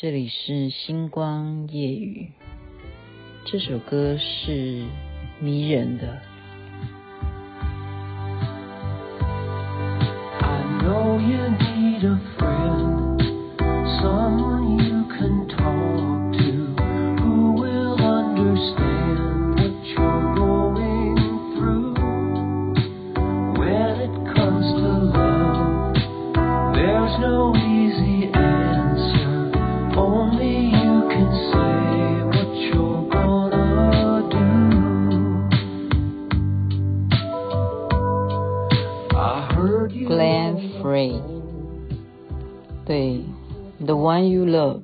这里是星光夜雨，这首歌是迷人的。You Love，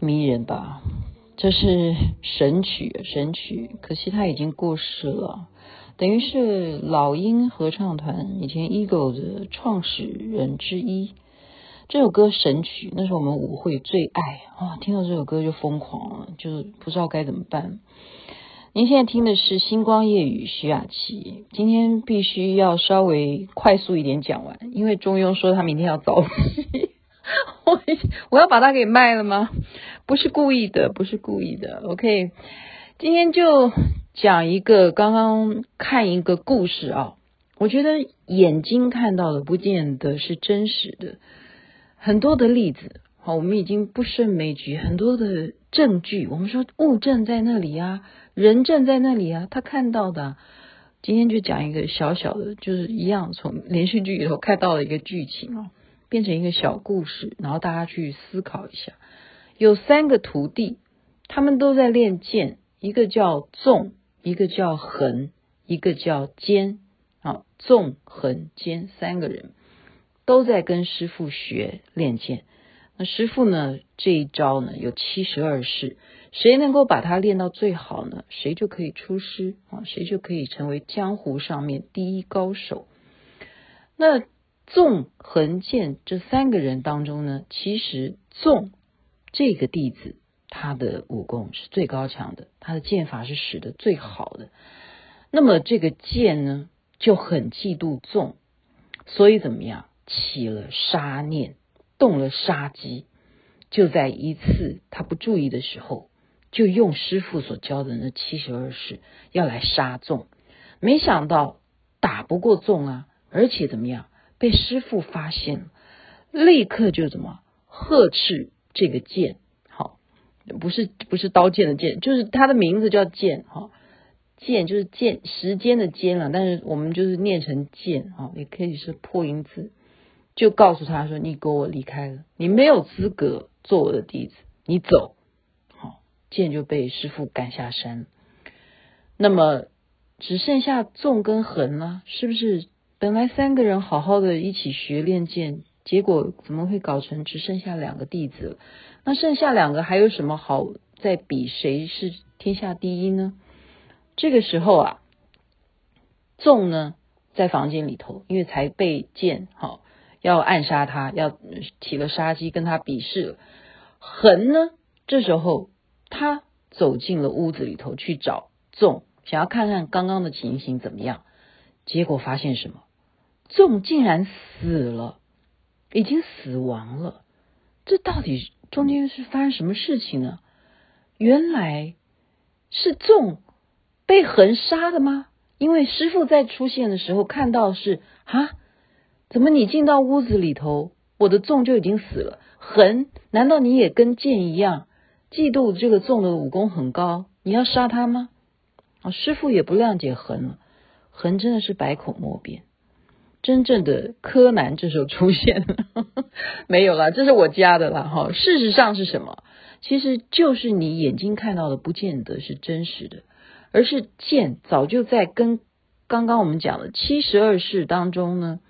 迷人吧？这是神曲，神曲。可惜他已经过世了，等于是老鹰合唱团以前 Eagle 的创始人之一。这首歌神曲，那是我们舞会最爱啊！听到这首歌就疯狂了，就不知道该怎么办。您现在听的是《星光夜雨》，徐雅琪。今天必须要稍微快速一点讲完，因为中庸说他明天要早起。我 我要把它给卖了吗？不是故意的，不是故意的。OK，今天就讲一个刚刚看一个故事啊。我觉得眼睛看到的不见得是真实的，很多的例子，好，我们已经不胜枚举，很多的证据。我们说物证在那里啊，人证在那里啊，他看到的。今天就讲一个小小的，就是一样从连续剧里头看到的一个剧情啊。变成一个小故事，然后大家去思考一下。有三个徒弟，他们都在练剑，一个叫纵，一个叫横，一个叫坚。啊，纵、横、坚三个人都在跟师傅学练剑。那师傅呢，这一招呢有七十二式，谁能够把它练到最好呢？谁就可以出师啊，谁就可以成为江湖上面第一高手。那。纵横剑这三个人当中呢，其实纵这个弟子他的武功是最高强的，他的剑法是使得最好的。那么这个剑呢就很嫉妒纵，所以怎么样起了杀念，动了杀机，就在一次他不注意的时候，就用师傅所教的那七十二式要来杀纵，没想到打不过纵啊，而且怎么样？被师傅发现了，立刻就怎么呵斥这个剑，好，不是不是刀剑的剑，就是他的名字叫剑，哈，剑就是剑时间的间了，但是我们就是念成剑，哈，也可以是破音字，就告诉他说：“你给我离开了，你没有资格做我的弟子，你走。”好，剑就被师傅赶下山，那么只剩下纵跟横了，是不是？本来三个人好好的一起学练剑，结果怎么会搞成只剩下两个弟子了？那剩下两个还有什么好再比谁是天下第一呢？这个时候啊，纵呢在房间里头，因为才被剑好要暗杀他，要起了杀机跟他比试了。横呢，这时候他走进了屋子里头去找纵，想要看看刚刚的情形怎么样，结果发现什么？纵竟然死了，已经死亡了。这到底中间是发生什么事情呢？原来是纵被横杀的吗？因为师傅在出现的时候看到是啊，怎么你进到屋子里头，我的纵就已经死了？横，难道你也跟剑一样嫉妒这个纵的武功很高，你要杀他吗？啊，师傅也不谅解横了，横真的是百口莫辩。真正的柯南这时候出现了，没有啦，这是我加的啦哈。事实上是什么？其实就是你眼睛看到的，不见得是真实的，而是剑早就在跟刚刚我们讲的七十二式当中呢，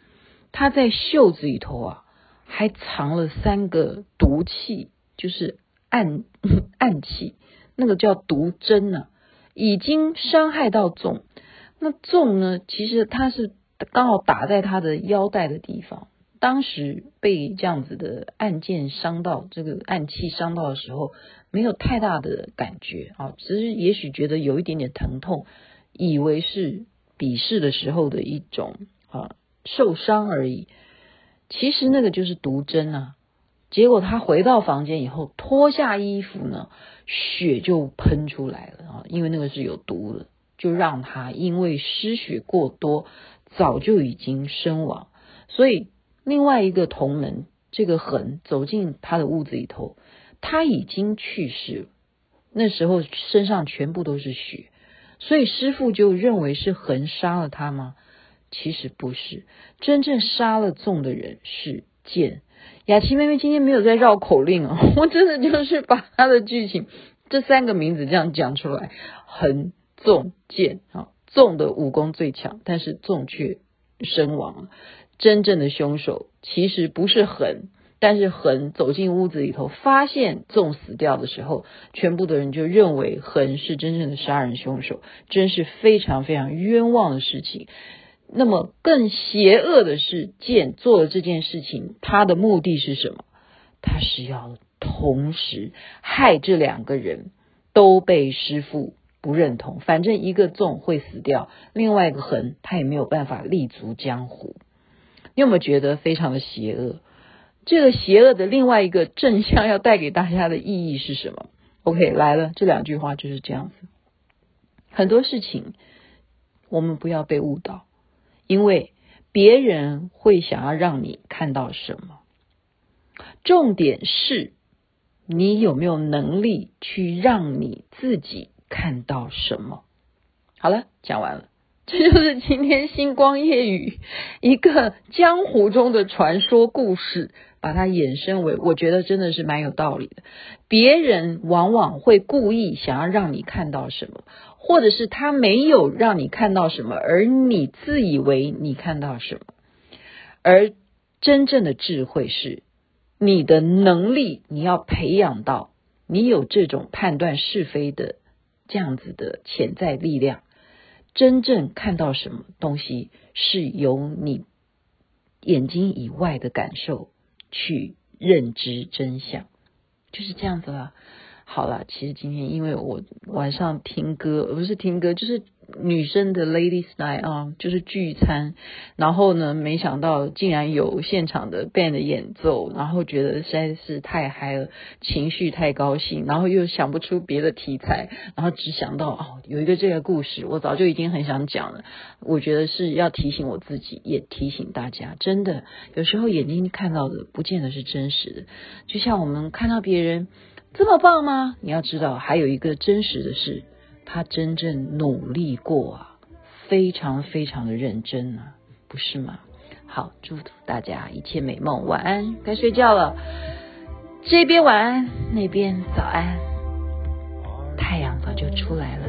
他在袖子里头啊，还藏了三个毒气，就是暗暗器，那个叫毒针呢、已经伤害到纵。那纵呢，其实他是。刚好打在他的腰带的地方，当时被这样子的暗箭伤到，这个暗器伤到的时候，没有太大的感觉啊，只是也许觉得有一点点疼痛，以为是比试的时候的一种啊受伤而已。其实那个就是毒针啊，结果他回到房间以后，脱下衣服呢，血就喷出来了啊！因为那个是有毒的，就让他因为失血过多，早就已经身亡。所以另外一个同门这个恒走进他的屋子里头，他已经去世了。那时候身上全部都是血，所以师傅就认为是恒杀了他吗？其实不是，真正杀了纵的人是剑。雅琪妹妹今天没有在绕口令啊，我真的就是把他的剧情这三个名字这样讲出来，恒、纵、剑啊，纵的武功最强，但是纵却身亡了。真正的凶手其实不是恒，但是恒走进屋子里头，发现纵死掉的时候，全部的人就认为恒是真正的杀人凶手，真是非常非常冤枉的事情。那么更邪恶的是，剑做了这件事情，他的目的是什么？他是要同时害这两个人都被师父不认同。反正一个纵会死掉，另外一个横他也没有办法立足江湖。你有没有觉得非常的邪恶？这个邪恶的另外一个正向要带给大家的意义是什么？OK，来了，这两句话就是这样子。很多事情我们不要被误导。因为别人会想要让你看到什么，重点是你有没有能力去让你自己看到什么。好了，讲完了，这就是今天星光夜雨一个江湖中的传说故事，把它衍生为，我觉得真的是蛮有道理的。别人往往会故意想要让你看到什么。或者是他没有让你看到什么，而你自以为你看到什么，而真正的智慧是你的能力，你要培养到你有这种判断是非的这样子的潜在力量。真正看到什么东西，是由你眼睛以外的感受去认知真相，就是这样子了。好了，其实今天因为我晚上听歌，不是听歌，就是女生的 Ladies Night 啊，就是聚餐。然后呢，没想到竟然有现场的 band 演奏，然后觉得实在是太嗨了，情绪太高兴，然后又想不出别的题材，然后只想到哦，有一个这个故事，我早就已经很想讲了。我觉得是要提醒我自己，也提醒大家，真的有时候眼睛看到的不见得是真实的，就像我们看到别人。这么棒吗？你要知道，还有一个真实的事，他真正努力过啊，非常非常的认真啊，不是吗？好，祝福大家一切美梦，晚安，该睡觉了。这边晚安，那边早安，太阳早就出来了。